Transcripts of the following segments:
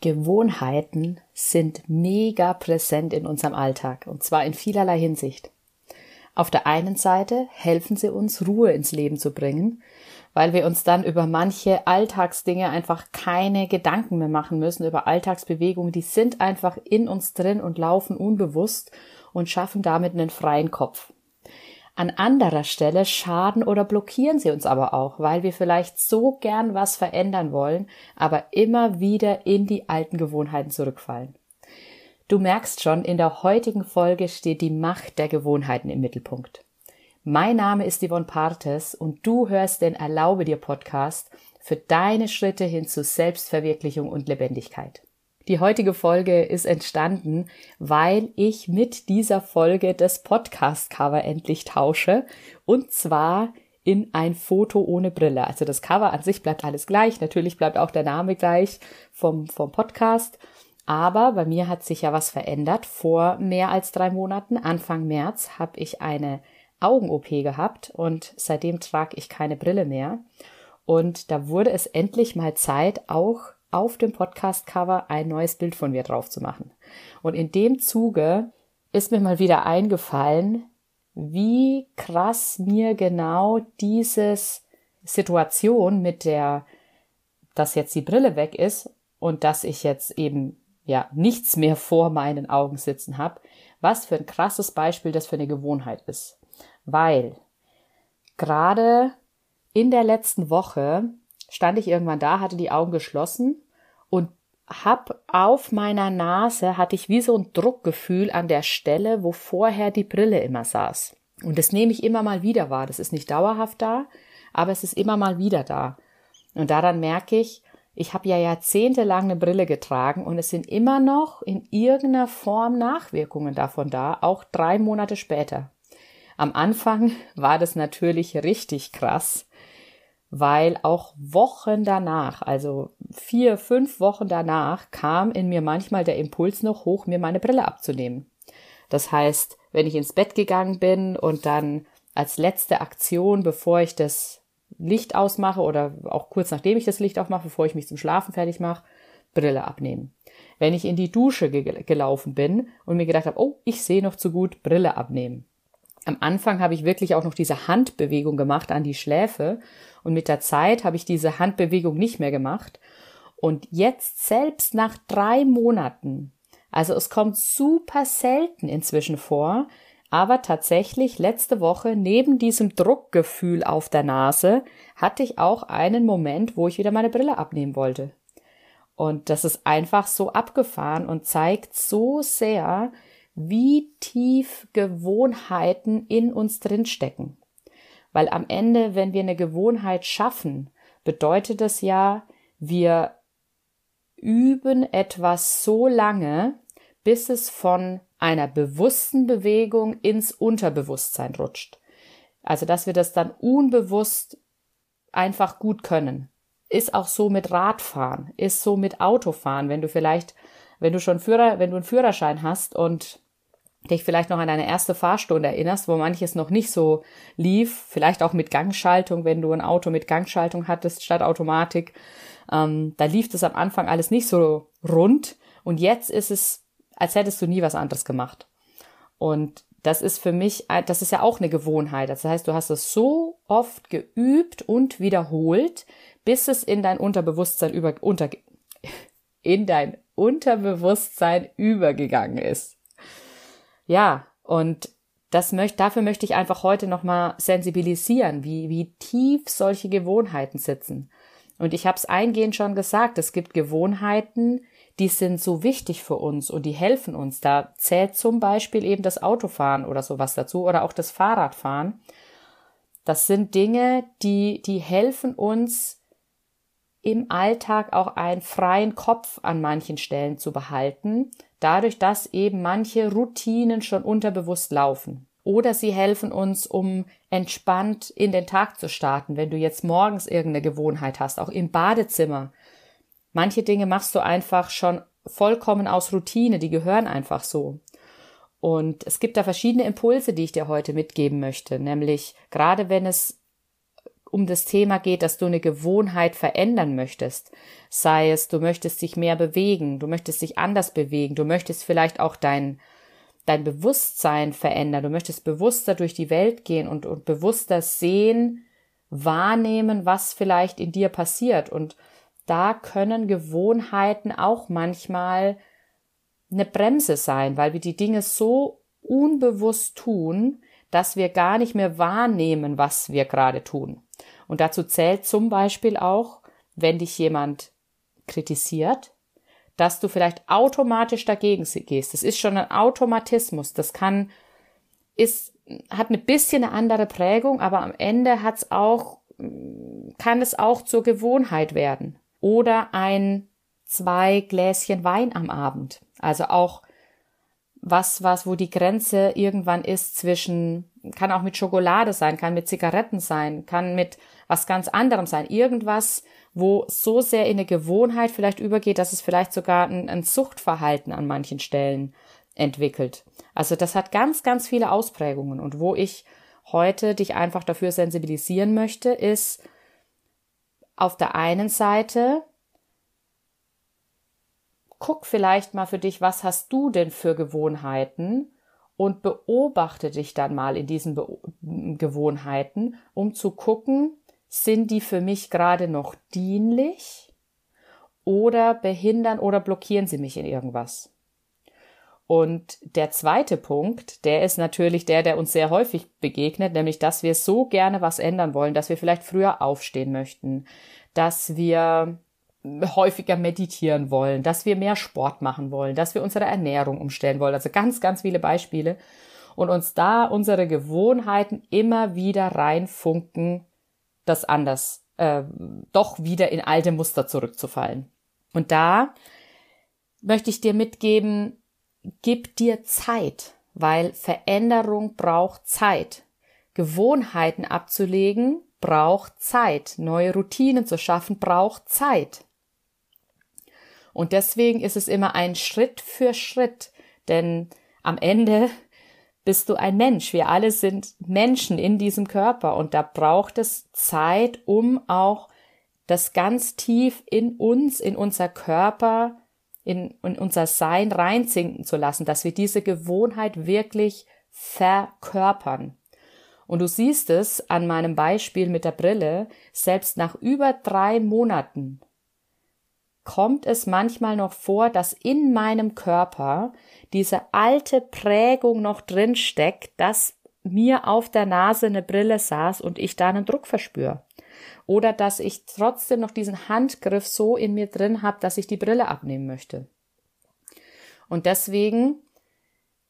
Gewohnheiten sind mega präsent in unserem Alltag und zwar in vielerlei Hinsicht. Auf der einen Seite helfen sie uns, Ruhe ins Leben zu bringen, weil wir uns dann über manche Alltagsdinge einfach keine Gedanken mehr machen müssen, über Alltagsbewegungen, die sind einfach in uns drin und laufen unbewusst und schaffen damit einen freien Kopf. An anderer Stelle schaden oder blockieren sie uns aber auch, weil wir vielleicht so gern was verändern wollen, aber immer wieder in die alten Gewohnheiten zurückfallen. Du merkst schon, in der heutigen Folge steht die Macht der Gewohnheiten im Mittelpunkt. Mein Name ist Yvonne Partes und du hörst den Erlaube dir Podcast für deine Schritte hin zu Selbstverwirklichung und Lebendigkeit. Die heutige Folge ist entstanden, weil ich mit dieser Folge das Podcast-Cover endlich tausche. Und zwar in ein Foto ohne Brille. Also das Cover an sich bleibt alles gleich. Natürlich bleibt auch der Name gleich vom, vom Podcast. Aber bei mir hat sich ja was verändert. Vor mehr als drei Monaten, Anfang März, habe ich eine Augen-OP gehabt und seitdem trage ich keine Brille mehr. Und da wurde es endlich mal Zeit, auch auf dem Podcast-Cover ein neues Bild von mir drauf zu machen. Und in dem Zuge ist mir mal wieder eingefallen, wie krass mir genau dieses Situation mit der, dass jetzt die Brille weg ist und dass ich jetzt eben ja nichts mehr vor meinen Augen sitzen habe, was für ein krasses Beispiel das für eine Gewohnheit ist. Weil gerade in der letzten Woche stand ich irgendwann da, hatte die Augen geschlossen und hab auf meiner Nase hatte ich wie so ein Druckgefühl an der Stelle, wo vorher die Brille immer saß. Und das nehme ich immer mal wieder wahr. Das ist nicht dauerhaft da, aber es ist immer mal wieder da. Und daran merke ich, ich habe ja jahrzehntelang eine Brille getragen und es sind immer noch in irgendeiner Form Nachwirkungen davon da, auch drei Monate später. Am Anfang war das natürlich richtig krass, weil auch Wochen danach, also vier, fünf Wochen danach, kam in mir manchmal der Impuls noch hoch, mir meine Brille abzunehmen. Das heißt, wenn ich ins Bett gegangen bin und dann als letzte Aktion, bevor ich das Licht ausmache oder auch kurz nachdem ich das Licht aufmache, bevor ich mich zum Schlafen fertig mache, Brille abnehmen. Wenn ich in die Dusche ge gelaufen bin und mir gedacht habe, oh, ich sehe noch zu gut, Brille abnehmen. Am Anfang habe ich wirklich auch noch diese Handbewegung gemacht an die Schläfe und mit der Zeit habe ich diese Handbewegung nicht mehr gemacht. Und jetzt selbst nach drei Monaten, also es kommt super selten inzwischen vor, aber tatsächlich letzte Woche neben diesem Druckgefühl auf der Nase hatte ich auch einen Moment, wo ich wieder meine Brille abnehmen wollte. Und das ist einfach so abgefahren und zeigt so sehr, wie tief Gewohnheiten in uns drinstecken. Weil am Ende, wenn wir eine Gewohnheit schaffen, bedeutet das ja, wir üben etwas so lange, bis es von einer bewussten Bewegung ins Unterbewusstsein rutscht. Also, dass wir das dann unbewusst einfach gut können. Ist auch so mit Radfahren, ist so mit Autofahren, wenn du vielleicht, wenn du schon Führer, wenn du einen Führerschein hast und dich vielleicht noch an deine erste Fahrstunde erinnerst, wo manches noch nicht so lief, vielleicht auch mit Gangschaltung, wenn du ein Auto mit Gangschaltung hattest statt Automatik, ähm, da lief das am Anfang alles nicht so rund und jetzt ist es, als hättest du nie was anderes gemacht. Und das ist für mich, das ist ja auch eine Gewohnheit. Das heißt, du hast es so oft geübt und wiederholt, bis es in dein Unterbewusstsein über, unter, in dein Unterbewusstsein übergegangen ist. Ja, und das möchte, dafür möchte ich einfach heute nochmal sensibilisieren, wie, wie tief solche Gewohnheiten sitzen. Und ich habe es eingehend schon gesagt, es gibt Gewohnheiten, die sind so wichtig für uns und die helfen uns. Da zählt zum Beispiel eben das Autofahren oder sowas dazu oder auch das Fahrradfahren. Das sind Dinge, die, die helfen uns im Alltag auch einen freien Kopf an manchen Stellen zu behalten, dadurch, dass eben manche Routinen schon unterbewusst laufen. Oder sie helfen uns, um entspannt in den Tag zu starten, wenn du jetzt morgens irgendeine Gewohnheit hast, auch im Badezimmer. Manche Dinge machst du einfach schon vollkommen aus Routine, die gehören einfach so. Und es gibt da verschiedene Impulse, die ich dir heute mitgeben möchte, nämlich gerade wenn es um das Thema geht, dass du eine Gewohnheit verändern möchtest. Sei es, du möchtest dich mehr bewegen, du möchtest dich anders bewegen, du möchtest vielleicht auch dein, dein Bewusstsein verändern, du möchtest bewusster durch die Welt gehen und, und bewusster sehen, wahrnehmen, was vielleicht in dir passiert. Und da können Gewohnheiten auch manchmal eine Bremse sein, weil wir die Dinge so unbewusst tun, dass wir gar nicht mehr wahrnehmen, was wir gerade tun. Und dazu zählt zum Beispiel auch, wenn dich jemand kritisiert, dass du vielleicht automatisch dagegen gehst. Das ist schon ein Automatismus. Das kann, ist, hat eine bisschen eine andere Prägung, aber am Ende hat's auch, kann es auch zur Gewohnheit werden. Oder ein zwei Gläschen Wein am Abend. Also auch was, was, wo die Grenze irgendwann ist zwischen, kann auch mit Schokolade sein, kann mit Zigaretten sein, kann mit was ganz anderem sein. Irgendwas, wo so sehr in eine Gewohnheit vielleicht übergeht, dass es vielleicht sogar ein, ein Suchtverhalten an manchen Stellen entwickelt. Also das hat ganz, ganz viele Ausprägungen. Und wo ich heute dich einfach dafür sensibilisieren möchte, ist auf der einen Seite guck vielleicht mal für dich, was hast du denn für Gewohnheiten und beobachte dich dann mal in diesen Be Gewohnheiten, um zu gucken, sind die für mich gerade noch dienlich oder behindern oder blockieren sie mich in irgendwas? Und der zweite Punkt, der ist natürlich der, der uns sehr häufig begegnet, nämlich, dass wir so gerne was ändern wollen, dass wir vielleicht früher aufstehen möchten, dass wir häufiger meditieren wollen, dass wir mehr Sport machen wollen, dass wir unsere Ernährung umstellen wollen. Also ganz, ganz viele Beispiele. Und uns da unsere Gewohnheiten immer wieder reinfunken, das anders, äh, doch wieder in alte Muster zurückzufallen. Und da möchte ich dir mitgeben, gib dir Zeit, weil Veränderung braucht Zeit. Gewohnheiten abzulegen braucht Zeit. Neue Routinen zu schaffen braucht Zeit. Und deswegen ist es immer ein Schritt für Schritt, denn am Ende bist du ein Mensch. Wir alle sind Menschen in diesem Körper und da braucht es Zeit, um auch das ganz tief in uns, in unser Körper, in, in unser Sein reinzinken zu lassen, dass wir diese Gewohnheit wirklich verkörpern. Und du siehst es an meinem Beispiel mit der Brille, selbst nach über drei Monaten kommt es manchmal noch vor, dass in meinem Körper diese alte Prägung noch drin steckt, dass mir auf der Nase eine Brille saß und ich da einen Druck verspüre. Oder dass ich trotzdem noch diesen Handgriff so in mir drin habe, dass ich die Brille abnehmen möchte. Und deswegen,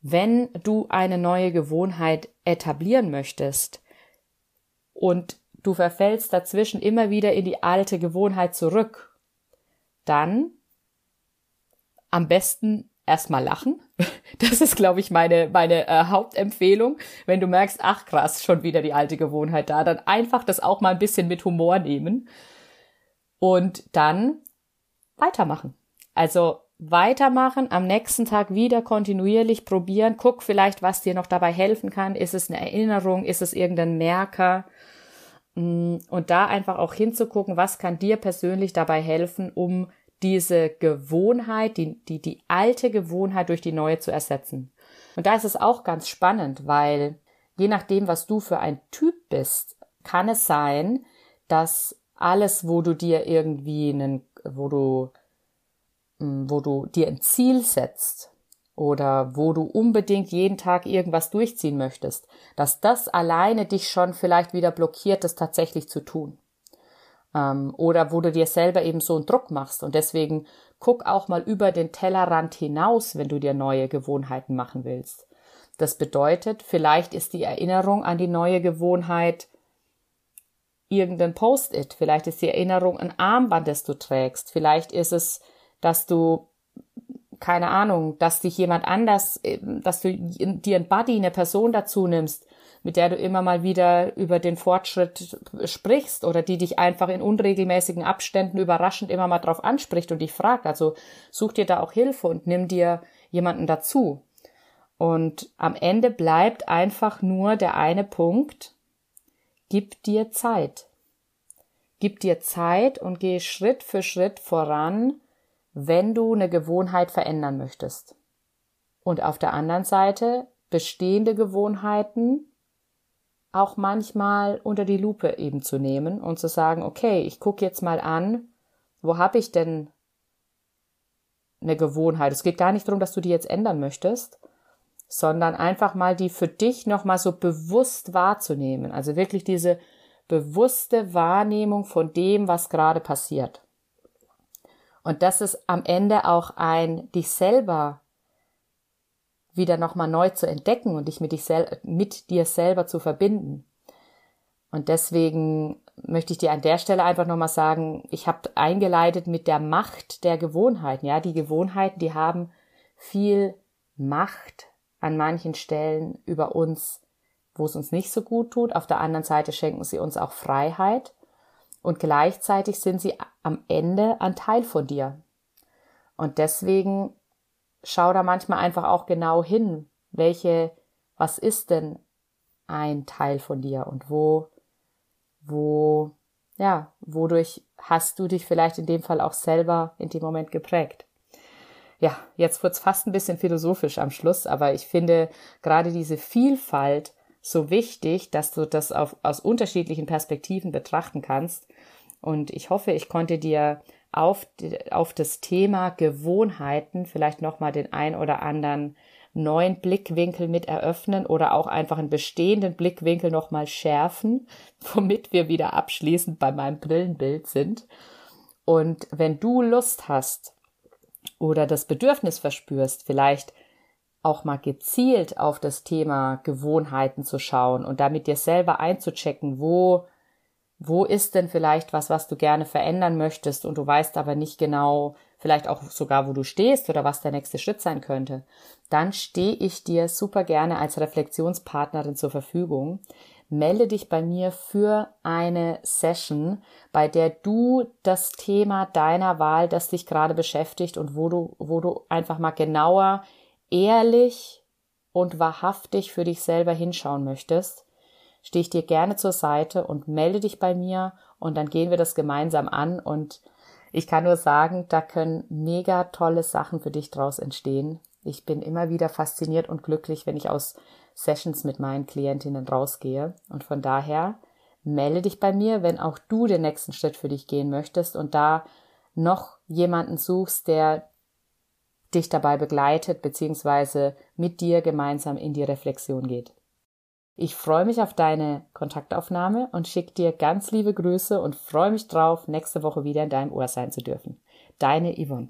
wenn du eine neue Gewohnheit etablieren möchtest und du verfällst dazwischen immer wieder in die alte Gewohnheit zurück dann am besten erstmal lachen. Das ist, glaube ich, meine, meine äh, Hauptempfehlung. Wenn du merkst, ach krass, schon wieder die alte Gewohnheit da, dann einfach das auch mal ein bisschen mit Humor nehmen und dann weitermachen. Also weitermachen, am nächsten Tag wieder kontinuierlich probieren, guck vielleicht, was dir noch dabei helfen kann. Ist es eine Erinnerung? Ist es irgendein Merker? Mm, und da einfach auch hinzugucken, was kann dir persönlich dabei helfen, um diese Gewohnheit, die, die, die alte Gewohnheit durch die neue zu ersetzen. Und da ist es auch ganz spannend, weil je nachdem, was du für ein Typ bist, kann es sein, dass alles, wo du dir irgendwie einen, wo du, hm, wo du dir ein Ziel setzt oder wo du unbedingt jeden Tag irgendwas durchziehen möchtest, dass das alleine dich schon vielleicht wieder blockiert, das tatsächlich zu tun ähm, oder wo du dir selber eben so einen Druck machst. Und deswegen guck auch mal über den Tellerrand hinaus, wenn du dir neue Gewohnheiten machen willst. Das bedeutet, vielleicht ist die Erinnerung an die neue Gewohnheit irgendein Post-it, vielleicht ist die Erinnerung ein Armband, das du trägst, vielleicht ist es, dass du keine Ahnung, dass dich jemand anders, äh, dass du dir ein Buddy, eine Person dazu nimmst, mit der du immer mal wieder über den Fortschritt sprichst oder die dich einfach in unregelmäßigen Abständen überraschend immer mal drauf anspricht und dich fragt. Also such dir da auch Hilfe und nimm dir jemanden dazu. Und am Ende bleibt einfach nur der eine Punkt, gib dir Zeit. gib dir Zeit und geh Schritt für Schritt voran, wenn du eine Gewohnheit verändern möchtest. Und auf der anderen Seite bestehende Gewohnheiten auch manchmal unter die Lupe eben zu nehmen und zu sagen, okay, ich gucke jetzt mal an, wo habe ich denn eine Gewohnheit? Es geht gar nicht darum, dass du die jetzt ändern möchtest, sondern einfach mal die für dich nochmal so bewusst wahrzunehmen. Also wirklich diese bewusste Wahrnehmung von dem, was gerade passiert. Und das ist am Ende auch ein dich selber wieder nochmal neu zu entdecken und dich mit, dich sel mit dir selber zu verbinden. Und deswegen möchte ich dir an der Stelle einfach nochmal sagen, ich habe eingeleitet mit der Macht der Gewohnheiten. Ja, die Gewohnheiten, die haben viel Macht an manchen Stellen über uns, wo es uns nicht so gut tut. Auf der anderen Seite schenken sie uns auch Freiheit. Und gleichzeitig sind sie am Ende ein Teil von dir. Und deswegen schau da manchmal einfach auch genau hin, welche, was ist denn ein Teil von dir und wo, wo, ja, wodurch hast du dich vielleicht in dem Fall auch selber in dem Moment geprägt. Ja, jetzt wird's fast ein bisschen philosophisch am Schluss, aber ich finde gerade diese Vielfalt so wichtig, dass du das auf, aus unterschiedlichen Perspektiven betrachten kannst. Und ich hoffe, ich konnte dir auf, auf das Thema Gewohnheiten vielleicht nochmal den ein oder anderen neuen Blickwinkel mit eröffnen oder auch einfach einen bestehenden Blickwinkel nochmal schärfen, womit wir wieder abschließend bei meinem Brillenbild sind. Und wenn du Lust hast oder das Bedürfnis verspürst, vielleicht auch mal gezielt auf das Thema Gewohnheiten zu schauen und damit dir selber einzuchecken, wo wo ist denn vielleicht was, was du gerne verändern möchtest und du weißt aber nicht genau, vielleicht auch sogar, wo du stehst oder was der nächste Schritt sein könnte, dann stehe ich dir super gerne als Reflexionspartnerin zur Verfügung. Melde dich bei mir für eine Session, bei der du das Thema deiner Wahl, das dich gerade beschäftigt und wo du, wo du einfach mal genauer, ehrlich und wahrhaftig für dich selber hinschauen möchtest stehe ich dir gerne zur Seite und melde dich bei mir und dann gehen wir das gemeinsam an und ich kann nur sagen, da können mega tolle Sachen für dich draus entstehen. Ich bin immer wieder fasziniert und glücklich, wenn ich aus Sessions mit meinen Klientinnen rausgehe und von daher melde dich bei mir, wenn auch du den nächsten Schritt für dich gehen möchtest und da noch jemanden suchst, der dich dabei begleitet beziehungsweise mit dir gemeinsam in die Reflexion geht. Ich freue mich auf deine Kontaktaufnahme und schicke dir ganz liebe Grüße und freue mich drauf, nächste Woche wieder in deinem Ohr sein zu dürfen. Deine Yvonne.